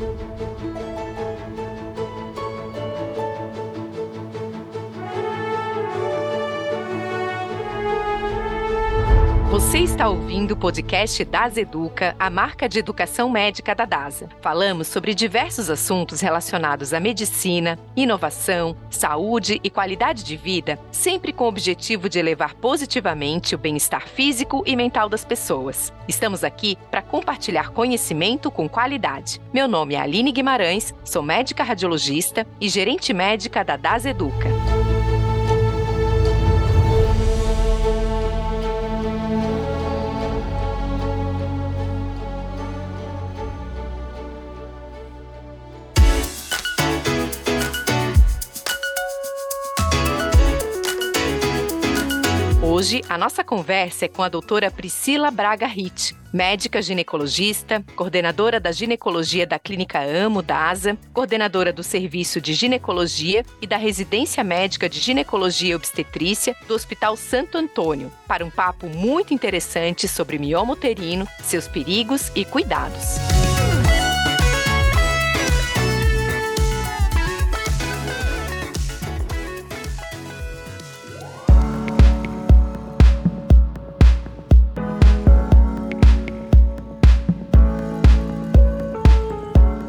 thank you está ouvindo o podcast Das Educa, a marca de educação médica da DASA. Falamos sobre diversos assuntos relacionados à medicina, inovação, saúde e qualidade de vida, sempre com o objetivo de elevar positivamente o bem-estar físico e mental das pessoas. Estamos aqui para compartilhar conhecimento com qualidade. Meu nome é Aline Guimarães, sou médica radiologista e gerente médica da DAS Educa. Hoje, a nossa conversa é com a doutora Priscila Braga Ritt, médica ginecologista, coordenadora da ginecologia da Clínica Amo da ASA, coordenadora do Serviço de Ginecologia e da Residência Médica de Ginecologia e Obstetrícia do Hospital Santo Antônio, para um papo muito interessante sobre mioma uterino, seus perigos e cuidados.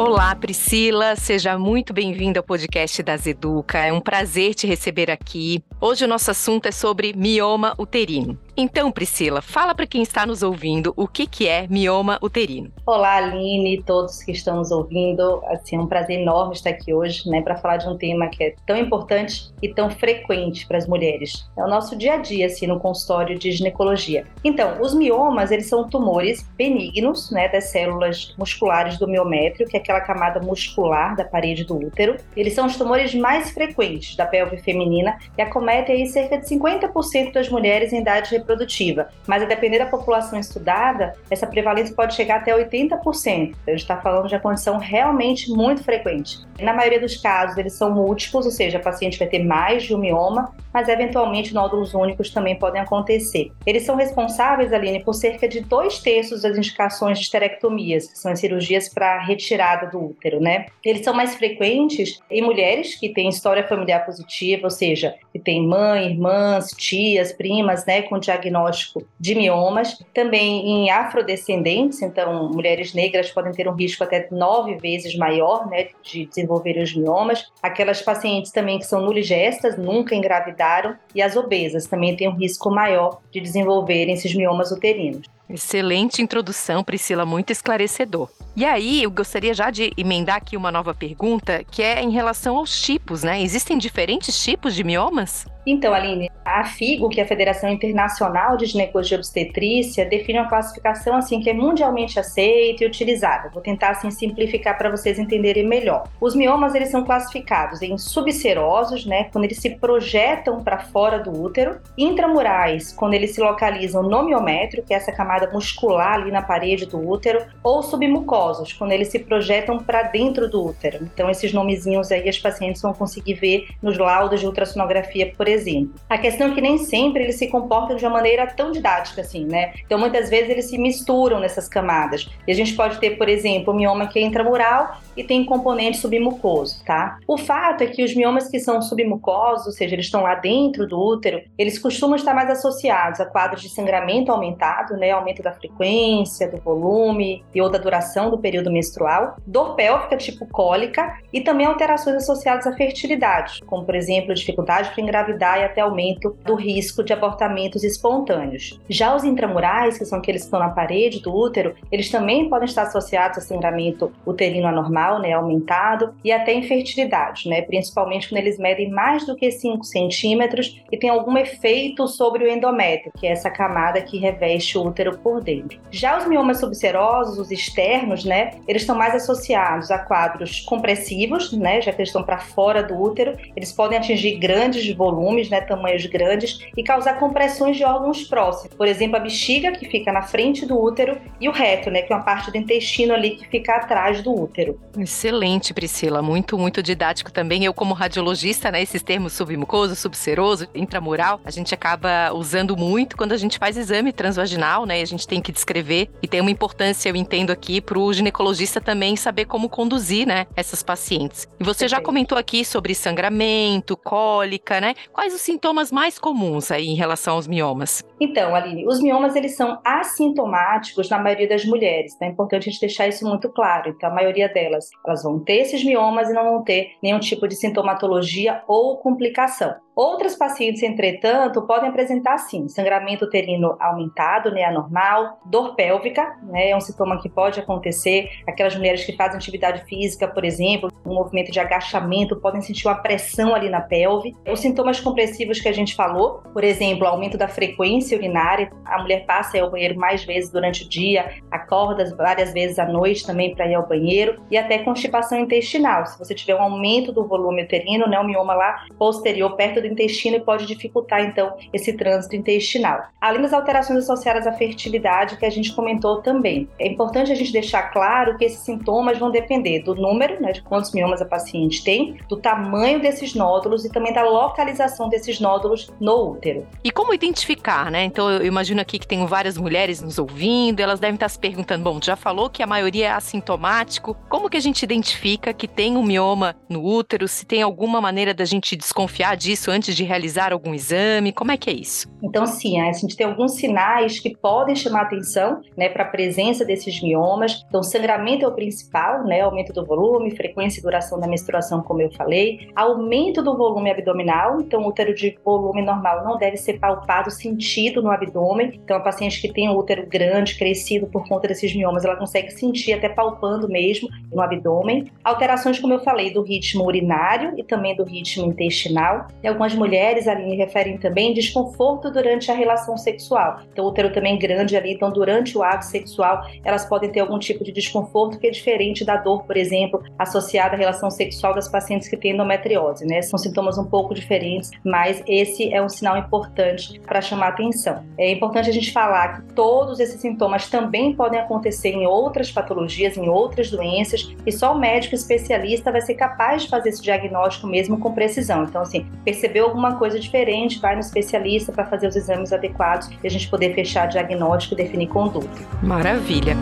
Olá, Priscila, seja muito bem-vinda ao podcast da Zeduca. É um prazer te receber aqui. Hoje o nosso assunto é sobre mioma uterino. Então, Priscila, fala para quem está nos ouvindo o que, que é mioma uterino. Olá, Aline, todos que estão nos ouvindo. Assim, é um prazer enorme estar aqui hoje, né, para falar de um tema que é tão importante e tão frequente para as mulheres. É o nosso dia a dia, assim, no consultório de ginecologia. Então, os miomas, eles são tumores benignos, né, das células musculares do miométrio, que é aquela camada muscular da parede do útero. Eles são os tumores mais frequentes da pelve feminina e acometem aí cerca de 50% das mulheres em idade reprodutiva. Mas a depender da população estudada, essa prevalência pode chegar até 80%. A gente está falando de uma condição realmente muito frequente. Na maioria dos casos, eles são múltiplos, ou seja, a paciente vai ter mais de um mioma, mas eventualmente nódulos únicos também podem acontecer. Eles são responsáveis, Aline, por cerca de dois terços das indicações de esterectomias, que são as cirurgias para retirada do útero, né? Eles são mais frequentes em mulheres que têm história familiar positiva, ou seja, que têm mãe, irmãs, tias, primas, né, com diagnóstico de miomas. Também em afrodescendentes, então mulheres negras podem ter um risco até nove vezes maior, né, de desenvolver os miomas. Aquelas pacientes também que são nuligestas, nunca engravidaram, e as obesas também têm um risco maior de desenvolverem esses miomas uterinos. Excelente introdução, Priscila, muito esclarecedor. E aí, eu gostaria já de emendar aqui uma nova pergunta, que é em relação aos tipos, né? Existem diferentes tipos de miomas? Então, Aline, a FIGO, que é a Federação Internacional de Ginecologia e Obstetrícia, define uma classificação assim que é mundialmente aceita e utilizada. Vou tentar assim simplificar para vocês entenderem melhor. Os miomas eles são classificados em subserosos, né, quando eles se projetam para fora do útero, intramurais, quando eles se localizam no miométrio, que é essa camada muscular ali na parede do útero, ou submucosos, quando eles se projetam para dentro do útero. Então esses nomezinhos aí as pacientes vão conseguir ver nos laudos de ultrassonografia, por exemplo. A questão é que nem sempre eles se comportam de uma maneira tão didática assim, né? Então muitas vezes eles se misturam nessas camadas. E a gente pode ter, por exemplo, o mioma que é intramural e tem componente submucoso, tá? O fato é que os miomas que são submucosos, ou seja, eles estão lá dentro do útero, eles costumam estar mais associados a quadros de sangramento aumentado, né? Aumento da frequência, do volume e ou da duração do período menstrual, dor pélvica tipo cólica e também alterações associadas à fertilidade, como por exemplo dificuldade para engravidar e até aumento do risco de abortamentos espontâneos. Já os intramurais, que são aqueles que estão na parede do útero, eles também podem estar associados a sangramento uterino anormal, né, aumentado, e até infertilidade, né, principalmente quando eles medem mais do que 5 centímetros e tem algum efeito sobre o endométrio, que é essa camada que reveste o útero por dentro. Já os miomas subserosos, os externos, né, eles estão mais associados a quadros compressivos, né, já que eles estão para fora do útero, eles podem atingir grandes volumes, né, tamanhos grandes, e causar compressões de órgãos próximos. Por exemplo, a bexiga, que fica na frente do útero, e o reto, né, que é uma parte do intestino ali que fica atrás do útero. Excelente, Priscila. Muito, muito didático também. Eu, como radiologista, né, esses termos submucoso, subseroso, intramural, a gente acaba usando muito quando a gente faz exame transvaginal, né, E a gente tem que descrever. E tem uma importância, eu entendo aqui, para o ginecologista também saber como conduzir, né, essas pacientes. E você já comentou aqui sobre sangramento, cólica, né? Quais os sintomas mais comuns aí em relação aos miomas? Então, Aline, os miomas eles são assintomáticos na maioria das mulheres. Então é importante a gente deixar isso muito claro. Então, a maioria delas, elas vão ter esses miomas e não vão ter nenhum tipo de sintomatologia ou complicação. Outras pacientes, entretanto, podem apresentar sim sangramento uterino aumentado, né, anormal, dor pélvica, né, é um sintoma que pode acontecer. Aquelas mulheres que fazem atividade física, por exemplo, um movimento de agachamento, podem sentir uma pressão ali na pelve. Os sintomas compressivos que a gente falou, por exemplo, aumento da frequência urinária, a mulher passa ao banheiro mais vezes durante o dia, acorda várias vezes à noite também para ir ao banheiro, e até constipação intestinal. Se você tiver um aumento do volume uterino, né, o mioma lá posterior, perto do intestino e pode dificultar então esse trânsito intestinal. Além das alterações associadas à fertilidade que a gente comentou também. É importante a gente deixar claro que esses sintomas vão depender do número, né, de quantos miomas a paciente tem, do tamanho desses nódulos e também da localização desses nódulos no útero. E como identificar, né? Então eu imagino aqui que tem várias mulheres nos ouvindo, elas devem estar se perguntando, bom, já falou que a maioria é assintomático, como que a gente identifica que tem um mioma no útero, se tem alguma maneira da gente desconfiar disso antes de realizar algum exame? Como é que é isso? Então, sim, a gente tem alguns sinais que podem chamar atenção né, para a presença desses miomas. Então, sangramento é o principal, né? Aumento do volume, frequência e duração da menstruação, como eu falei. Aumento do volume abdominal, então, útero de volume normal não deve ser palpado, sentido no abdômen. Então, a paciente que tem um útero grande, crescido por conta desses miomas, ela consegue sentir até palpando mesmo no abdômen. Alterações, como eu falei, do ritmo urinário e também do ritmo intestinal. E algumas mulheres ali referem também desconforto durante a relação sexual. Então, o útero também grande ali, então durante o ato sexual, elas podem ter algum tipo de desconforto que é diferente da dor, por exemplo, associada à relação sexual das pacientes que têm endometriose, né? São sintomas um pouco diferentes, mas esse é um sinal importante para chamar atenção. É importante a gente falar que todos esses sintomas também podem acontecer em outras patologias, em outras doenças, e só o médico especialista vai ser capaz de fazer esse diagnóstico mesmo com precisão. Então, assim, percebeu alguma coisa diferente, vai no especialista para fazer os exames adequados e a gente poder fechar diagnóstico e definir conduta. Maravilha.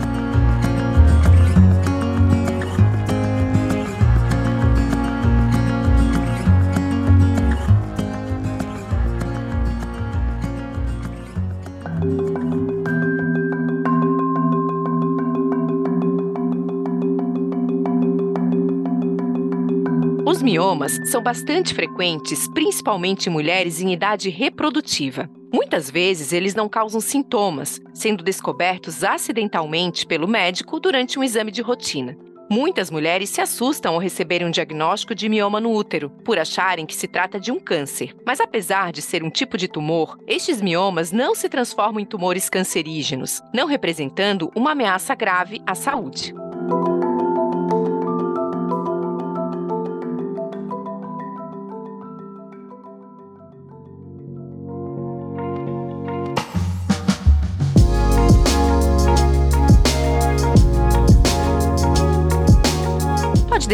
Miomas são bastante frequentes, principalmente em mulheres em idade reprodutiva. Muitas vezes eles não causam sintomas, sendo descobertos acidentalmente pelo médico durante um exame de rotina. Muitas mulheres se assustam ao receberem um diagnóstico de mioma no útero, por acharem que se trata de um câncer. Mas apesar de ser um tipo de tumor, estes miomas não se transformam em tumores cancerígenos, não representando uma ameaça grave à saúde.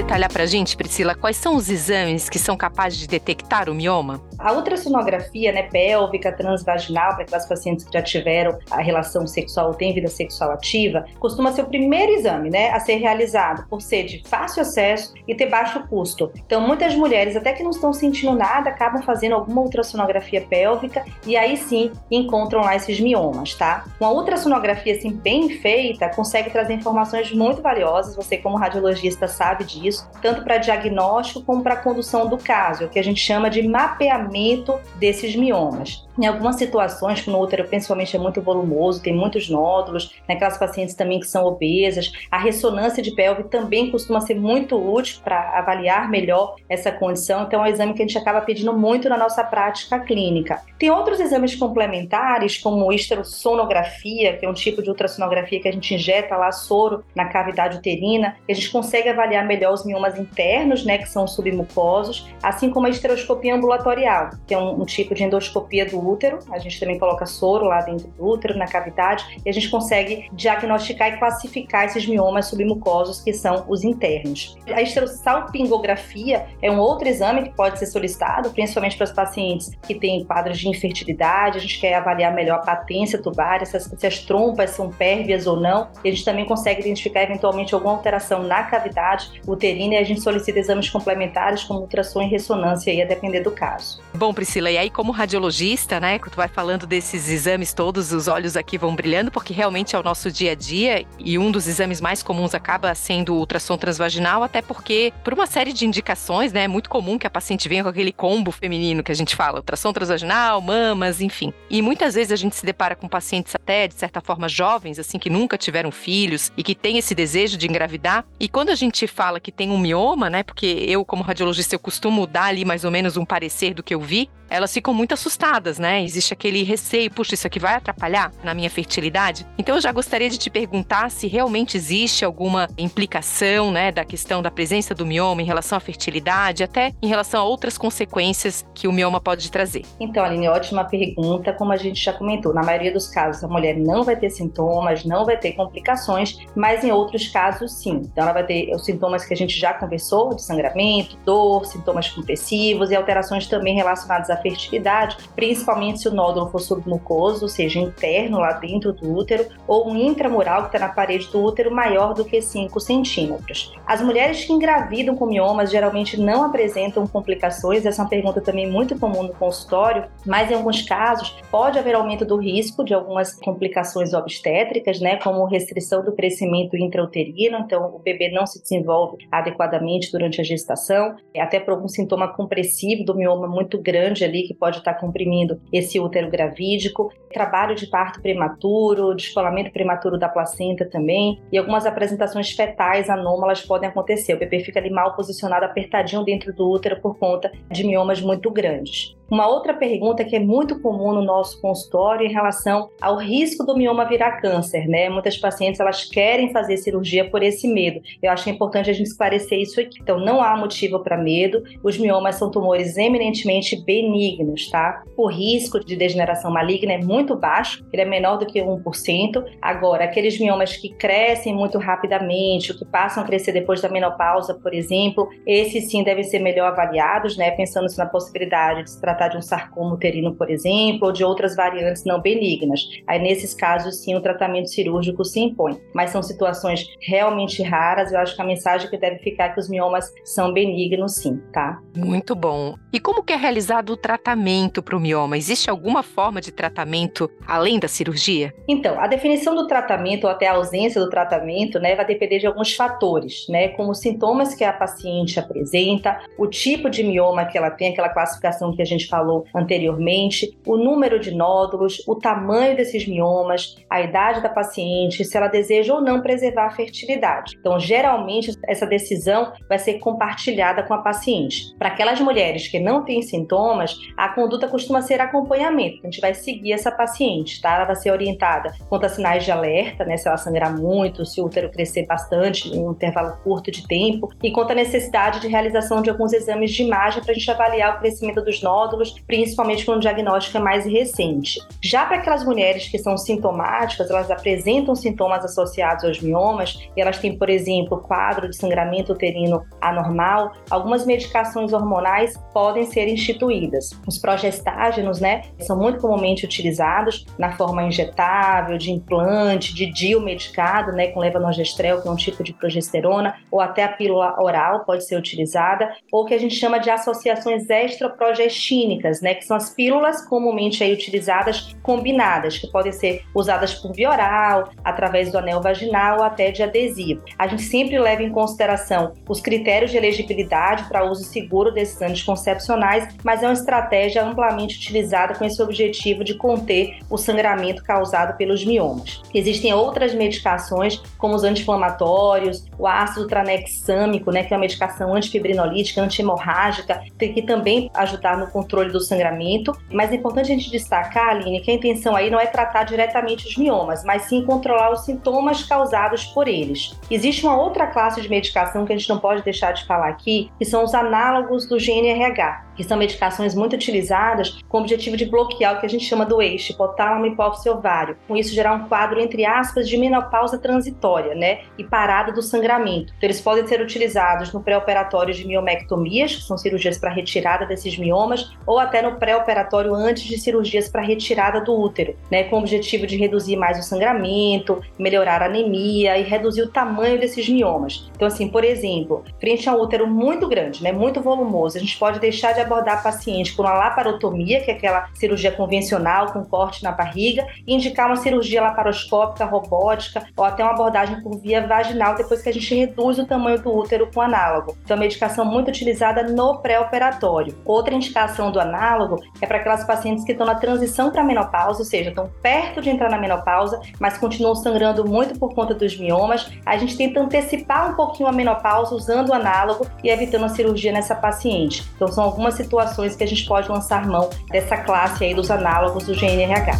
Detalhar para a gente, Priscila, quais são os exames que são capazes de detectar o mioma? A ultrassonografia né, pélvica transvaginal, para aquelas pacientes que já tiveram a relação sexual ou têm vida sexual ativa, costuma ser o primeiro exame né, a ser realizado, por ser de fácil acesso e ter baixo custo. Então, muitas mulheres, até que não estão sentindo nada, acabam fazendo alguma ultrassonografia pélvica e aí sim encontram lá esses miomas, tá? Uma ultrassonografia assim, bem feita consegue trazer informações muito valiosas, você, como radiologista, sabe disso isso, tanto para diagnóstico como para condução do caso, o que a gente chama de mapeamento desses miomas. Em algumas situações, quando o útero principalmente é muito volumoso, tem muitos nódulos, naquelas pacientes também que são obesas, a ressonância de pelve também costuma ser muito útil para avaliar melhor essa condição. Então, é um exame que a gente acaba pedindo muito na nossa prática clínica. Tem outros exames complementares, como esterosonografia, que é um tipo de ultrassonografia que a gente injeta lá soro na cavidade uterina, e a gente consegue avaliar melhor os miomas internos, né, que são submucosos, assim como a esteroscopia ambulatorial, que é um, um tipo de endoscopia do útero, a gente também coloca soro lá dentro do útero, na cavidade, e a gente consegue diagnosticar e classificar esses miomas submucosos que são os internos. A esterossalpingografia é um outro exame que pode ser solicitado, principalmente para os pacientes que têm quadros de infertilidade, a gente quer avaliar melhor a patência tubária, se as, se as trompas são pérvias ou não, e a gente também consegue identificar eventualmente alguma alteração na cavidade uterina e a gente solicita exames complementares como ultrassom e ressonância, aí a depender do caso. Bom, Priscila, e aí como radiologista, né, que tu vai falando desses exames todos, os olhos aqui vão brilhando, porque realmente é o nosso dia a dia e um dos exames mais comuns acaba sendo o ultrassom transvaginal, até porque por uma série de indicações, né, é muito comum que a paciente venha com aquele combo feminino que a gente fala, ultrassom transvaginal, mamas, enfim. E muitas vezes a gente se depara com pacientes até de certa forma jovens, assim, que nunca tiveram filhos e que têm esse desejo de engravidar. E quando a gente fala que tem um mioma, né, porque eu como radiologista eu costumo dar ali mais ou menos um parecer do que eu vi, elas ficam muito assustadas, né? Existe aquele receio, puxa, isso aqui vai atrapalhar na minha fertilidade? Então eu já gostaria de te perguntar se realmente existe alguma implicação, né, da questão da presença do mioma em relação à fertilidade, até em relação a outras consequências que o mioma pode trazer. Então, Aline, ótima pergunta. Como a gente já comentou, na maioria dos casos a mulher não vai ter sintomas, não vai ter complicações, mas em outros casos sim. Então ela vai ter os sintomas que a gente já conversou, de sangramento, dor, sintomas compressivos e alterações também relacionadas à fertilidade, principalmente se o nódulo for submucoso, ou seja, interno lá dentro do útero, ou um intramural que está na parede do útero maior do que 5 centímetros. As mulheres que engravidam com miomas geralmente não apresentam complicações, essa é uma pergunta também muito comum no consultório, mas em alguns casos pode haver aumento do risco de algumas complicações obstétricas, né, como restrição do crescimento intrauterino, então o bebê não se desenvolve adequadamente durante a gestação, até por algum sintoma compressivo do mioma muito grande ali que pode estar comprimindo esse útero gravídico, trabalho de parto prematuro, descolamento prematuro da placenta também, e algumas apresentações fetais anômalas podem acontecer. O bebê fica ali mal posicionado, apertadinho dentro do útero por conta de miomas muito grandes. Uma outra pergunta que é muito comum no nosso consultório em relação ao risco do mioma virar câncer, né? Muitas pacientes elas querem fazer cirurgia por esse medo. Eu acho que é importante a gente esclarecer isso aqui. Então, não há motivo para medo. Os miomas são tumores eminentemente benignos, tá? O risco de degeneração maligna é muito baixo, ele é menor do que 1%. Agora, aqueles miomas que crescem muito rapidamente, ou que passam a crescer depois da menopausa, por exemplo, esses sim devem ser melhor avaliados, né? Pensando na possibilidade de se tratar tratar de um sarcoma uterino, por exemplo, ou de outras variantes não benignas. Aí, nesses casos, sim, o tratamento cirúrgico se impõe. Mas são situações realmente raras. Eu acho que a mensagem que deve ficar é que os miomas são benignos, sim, tá? Muito bom. E como que é realizado o tratamento para o mioma? Existe alguma forma de tratamento além da cirurgia? Então, a definição do tratamento ou até a ausência do tratamento, né, vai depender de alguns fatores, né, como os sintomas que a paciente apresenta, o tipo de mioma que ela tem, aquela classificação que a gente falou anteriormente, o número de nódulos, o tamanho desses miomas, a idade da paciente, se ela deseja ou não preservar a fertilidade. Então, geralmente, essa decisão vai ser compartilhada com a paciente. Para aquelas mulheres que não têm sintomas, a conduta costuma ser acompanhamento. A gente vai seguir essa paciente, tá? Ela vai ser orientada quanto a sinais de alerta, né? Se ela sangrar muito, se o útero crescer bastante em um intervalo curto de tempo, e quanto à necessidade de realização de alguns exames de imagem para a gente avaliar o crescimento dos nódulos principalmente quando o diagnóstico é mais recente. Já para aquelas mulheres que são sintomáticas, elas apresentam sintomas associados aos miomas, e elas têm, por exemplo, quadro de sangramento uterino anormal, algumas medicações hormonais podem ser instituídas. Os progestágenos, né, são muito comumente utilizados na forma injetável, de implante, de DIU medicado, né, com levonorgestrel, que é um tipo de progesterona, ou até a pílula oral pode ser utilizada, ou que a gente chama de associações extraprogestinas clínicas, né, que são as pílulas comumente aí utilizadas combinadas, que podem ser usadas por via oral, através do anel vaginal ou até de adesivo. A gente sempre leva em consideração os critérios de elegibilidade para uso seguro desses anticoncepcionais, mas é uma estratégia amplamente utilizada com esse objetivo de conter o sangramento causado pelos miomas. Existem outras medicações, como os anti-inflamatórios, o ácido tranexâmico, né, que é uma medicação antifibrinolítica, anti-hemorrágica, que também ajudar no controle controle do sangramento, mas é importante a gente destacar, Aline, que a intenção aí não é tratar diretamente os miomas, mas sim controlar os sintomas causados por eles. Existe uma outra classe de medicação que a gente não pode deixar de falar aqui, que são os análogos do GNRH. Que são medicações muito utilizadas com o objetivo de bloquear o que a gente chama do eixo hipotálamo hipófise ovário. Com isso gerar um quadro entre aspas de menopausa transitória, né, e parada do sangramento. Então, eles podem ser utilizados no pré-operatório de miomectomias, que são cirurgias para retirada desses miomas, ou até no pré-operatório antes de cirurgias para retirada do útero, né, com o objetivo de reduzir mais o sangramento, melhorar a anemia e reduzir o tamanho desses miomas. Então, assim, por exemplo, frente a um útero muito grande, né, muito volumoso, a gente pode deixar de abordar paciente com uma laparotomia, que é aquela cirurgia convencional com corte na barriga, e indicar uma cirurgia laparoscópica, robótica ou até uma abordagem por via vaginal depois que a gente reduz o tamanho do útero com análogo. Então, é uma medicação muito utilizada no pré-operatório. Outra indicação do análogo é para aquelas pacientes que estão na transição para a menopausa, ou seja, estão perto de entrar na menopausa, mas continuam sangrando muito por conta dos miomas. A gente tenta antecipar um pouquinho a menopausa usando o análogo e evitando a cirurgia nessa paciente. Então, são algumas situações que a gente pode lançar mão dessa classe aí dos análogos do GNRH.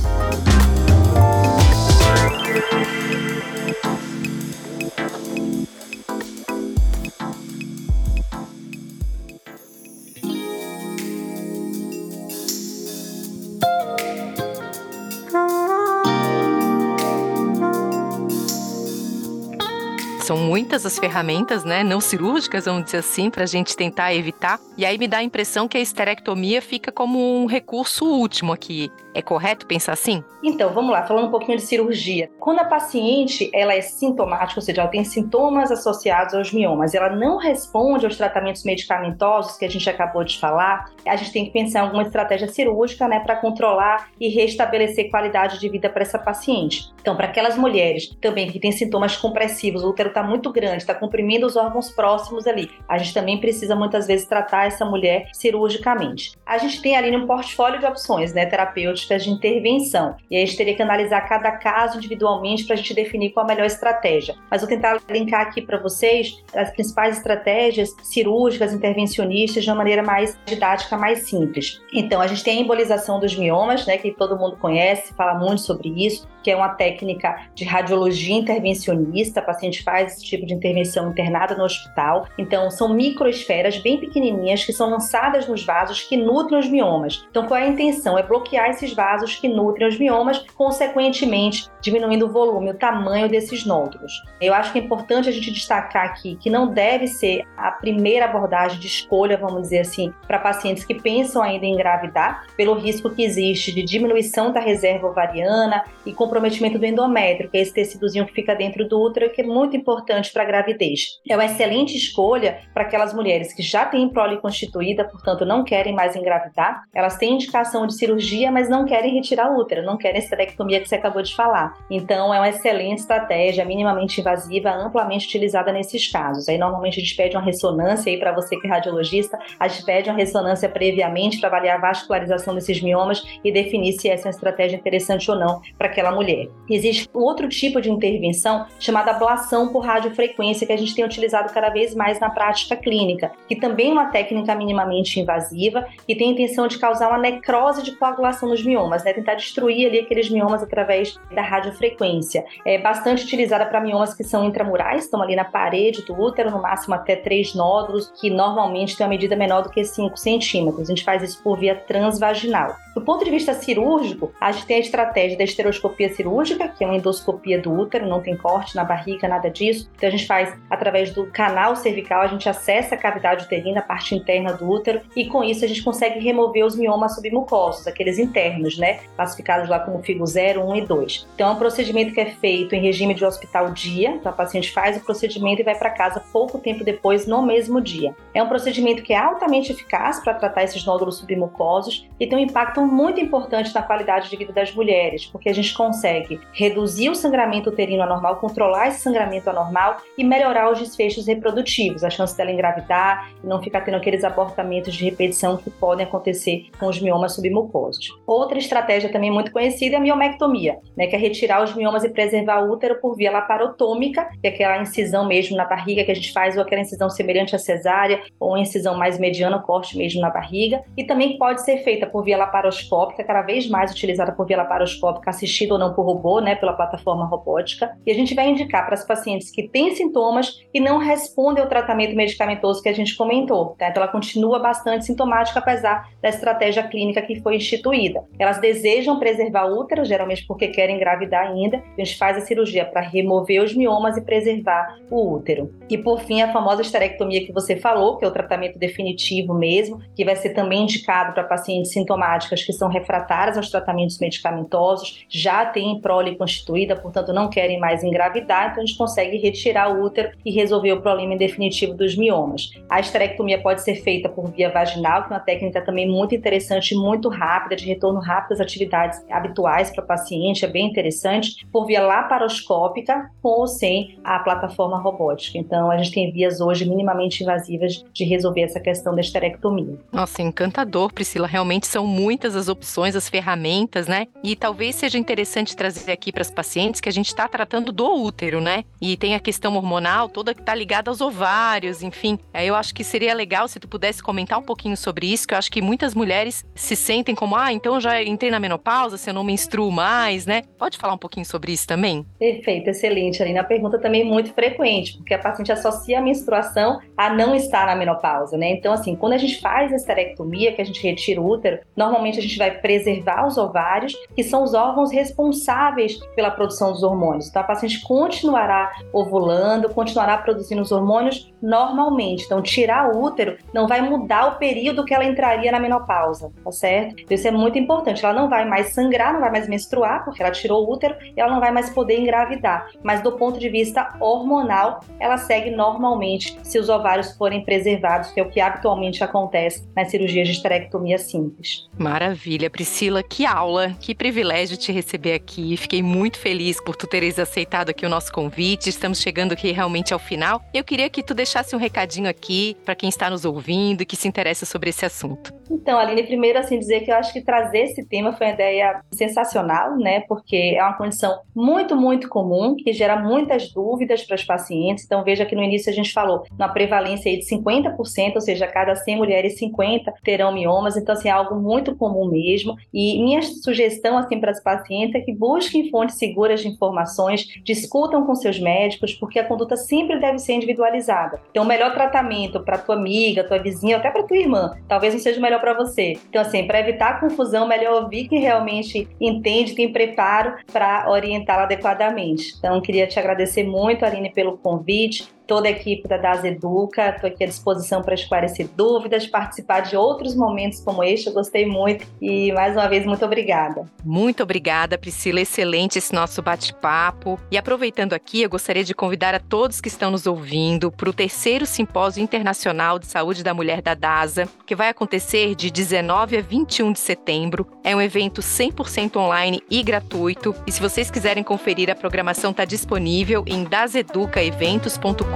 São muitas as ferramentas, né, não cirúrgicas, vamos dizer assim, para a gente tentar evitar. E aí me dá a impressão que a esterectomia fica como um recurso último aqui. É correto pensar assim? Então, vamos lá, falando um pouquinho de cirurgia. Quando a paciente ela é sintomática, ou seja, ela tem sintomas associados aos miomas, ela não responde aos tratamentos medicamentosos que a gente acabou de falar, a gente tem que pensar em alguma estratégia cirúrgica, né, para controlar e restabelecer qualidade de vida para essa paciente. Então, para aquelas mulheres também que têm sintomas compressivos, o útero está muito grande, está comprimindo os órgãos próximos ali, a gente também precisa muitas vezes tratar essa mulher cirurgicamente. A gente tem ali um portfólio de opções, né, terapêuticas de intervenção. E aí a gente teria que analisar cada caso individualmente para a gente definir qual a melhor estratégia. Mas vou tentar linkar aqui para vocês as principais estratégias cirúrgicas, intervencionistas, de uma maneira mais didática, mais simples. Então, a gente tem a embolização dos miomas, né, que todo mundo conhece, fala muito sobre isso, que é uma técnica de radiologia intervencionista. A paciente faz esse tipo de intervenção internada no hospital. Então, são microesferas bem pequenininhas que são lançadas nos vasos que nutrem os miomas. Então, qual é a intenção? É bloquear esses vasos que nutrem os miomas, consequentemente diminuindo o volume, o tamanho desses nódulos. Eu acho que é importante a gente destacar aqui que não deve ser a primeira abordagem de escolha, vamos dizer assim, para pacientes que pensam ainda em engravidar, pelo risco que existe de diminuição da reserva ovariana e comprometimento do endométrio, que é esse tecidozinho que fica dentro do útero, que é muito importante para a gravidez. É uma excelente escolha para aquelas mulheres que já têm prole constituída, portanto não querem mais engravidar. Elas têm indicação de cirurgia, mas não querem retirar o útero, não querem esterectomia que você acabou de falar. Então, é uma excelente estratégia, minimamente invasiva, amplamente utilizada nesses casos. Aí, normalmente, a gente pede uma ressonância aí para você que é radiologista, a gente pede uma ressonância previamente para avaliar a vascularização desses miomas e definir se essa é uma estratégia interessante ou não para aquela mulher. Existe um outro tipo de intervenção chamada ablação por radiofrequência que a gente tem utilizado cada vez mais na prática clínica, que também é uma técnica minimamente invasiva e tem a intenção de causar uma necrose de coagulação nos miomas, né? Tentar destruir ali aqueles miomas através da radiofrequência. É bastante utilizada para miomas que são intramurais, estão ali na parede do útero, no máximo até três nódulos, que normalmente tem uma medida menor do que 5 centímetros. A gente faz isso por via transvaginal. Do ponto de vista cirúrgico, a gente tem a estratégia da esteroscopia cirúrgica, que é uma endoscopia do útero, não tem corte na barriga, nada disso. Então a gente faz através do canal cervical, a gente acessa a cavidade uterina, a parte interna do útero, e com isso a gente consegue remover os miomas submucosos, aqueles internos, né? Classificados lá como FIGO 0, 1 e 2. Então é um procedimento que é feito em regime de hospital dia, então a paciente faz o procedimento e vai para casa pouco tempo depois, no mesmo dia. É um procedimento que é altamente eficaz para tratar esses nódulos submucosos e tem um impacto muito importante na qualidade de vida das mulheres, porque a gente consegue reduzir o sangramento uterino anormal, controlar esse sangramento anormal e melhorar os desfechos reprodutivos, a chance dela engravidar e não ficar tendo aqueles abortamentos de repetição que podem acontecer com os miomas submucosos. Outra estratégia também muito conhecida é a miomectomia, né, que é retirar os miomas e preservar o útero por via laparotômica, que é aquela incisão mesmo na barriga que a gente faz, ou aquela incisão semelhante à cesárea, ou uma incisão mais mediana, corte mesmo na barriga, e também pode ser feita por via laparoscópica laparoscópica, cada vez mais utilizada por via laparoscópica, assistida ou não por robô, né, pela plataforma robótica. E a gente vai indicar para as pacientes que têm sintomas e não respondem ao tratamento medicamentoso que a gente comentou. Tá? Então, ela continua bastante sintomática, apesar da estratégia clínica que foi instituída. Elas desejam preservar o útero, geralmente porque querem engravidar ainda. A gente faz a cirurgia para remover os miomas e preservar o útero. E, por fim, a famosa esterectomia que você falou, que é o tratamento definitivo mesmo, que vai ser também indicado para pacientes sintomáticas que são refratárias aos tratamentos medicamentosos, já têm prole constituída, portanto não querem mais engravidar, então a gente consegue retirar o útero e resolver o problema definitivo dos miomas. A esterectomia pode ser feita por via vaginal, que é uma técnica também muito interessante muito rápida, de retorno rápido às atividades habituais para o paciente, é bem interessante, por via laparoscópica, com ou sem a plataforma robótica. Então, a gente tem vias hoje minimamente invasivas de resolver essa questão da esterectomia. Nossa, encantador, Priscila. Realmente são muitas as opções, as ferramentas, né? E talvez seja interessante trazer aqui para as pacientes que a gente está tratando do útero, né? E tem a questão hormonal toda que está ligada aos ovários, enfim. Eu acho que seria legal se tu pudesse comentar um pouquinho sobre isso, que eu acho que muitas mulheres se sentem como, ah, então eu já entrei na menopausa, se eu não menstruo mais, né? Pode falar um pouquinho sobre isso também? Perfeito, excelente, Aline. A pergunta também é muito frequente, porque a paciente associa a menstruação a não estar na menopausa, né? Então, assim, quando a gente faz a esterectomia, que a gente retira o útero, normalmente a gente vai preservar os ovários, que são os órgãos responsáveis pela produção dos hormônios. Então, a paciente continuará ovulando, continuará produzindo os hormônios normalmente. Então, tirar o útero não vai mudar o período que ela entraria na menopausa, tá certo? Então, isso é muito importante. Ela não vai mais sangrar, não vai mais menstruar, porque ela tirou o útero e ela não vai mais poder engravidar. Mas, do ponto de vista hormonal, ela segue normalmente se os ovários forem preservados, que é o que habitualmente acontece nas cirurgias de esterectomia simples. Maravilha, Priscila, que aula, que privilégio te receber aqui. Fiquei muito feliz por tu teres aceitado aqui o nosso convite. Estamos chegando aqui realmente ao final. Eu queria que tu deixasse um recadinho aqui para quem está nos ouvindo e que se interessa sobre esse assunto. Então, Aline, primeiro assim dizer que eu acho que trazer esse tema foi uma ideia sensacional, né? Porque é uma condição muito, muito comum que gera muitas dúvidas para os pacientes. Então, veja que no início a gente falou uma prevalência de 50%, ou seja, cada 100 mulheres 50 terão miomas. Então, assim, é algo muito comum mesmo. E minha sugestão assim para as pacientes é que busquem fontes seguras de informações, discutam com seus médicos, porque a conduta sempre deve ser individualizada. Então, o melhor tratamento para tua amiga, tua vizinha, até para tua irmã, talvez não seja o melhor melhor para você. Então, assim, para evitar confusão, melhor ouvir quem realmente entende, tem preparo para orientá-la adequadamente. Então, queria te agradecer muito, Aline, pelo convite toda a equipe da DAS Educa. Estou aqui à disposição para esclarecer dúvidas, participar de outros momentos como este. Eu gostei muito e, mais uma vez, muito obrigada. Muito obrigada, Priscila. Excelente esse nosso bate-papo. E aproveitando aqui, eu gostaria de convidar a todos que estão nos ouvindo para o terceiro Simpósio Internacional de Saúde da Mulher da DASA, que vai acontecer de 19 a 21 de setembro. É um evento 100% online e gratuito. E se vocês quiserem conferir, a programação está disponível em daseducaeventos.com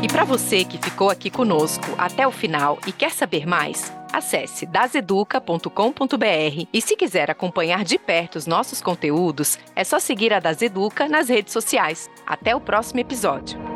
e para você que ficou aqui conosco até o final e quer saber mais, Acesse daseduca.com.br e se quiser acompanhar de perto os nossos conteúdos, é só seguir a Daseduca nas redes sociais. Até o próximo episódio.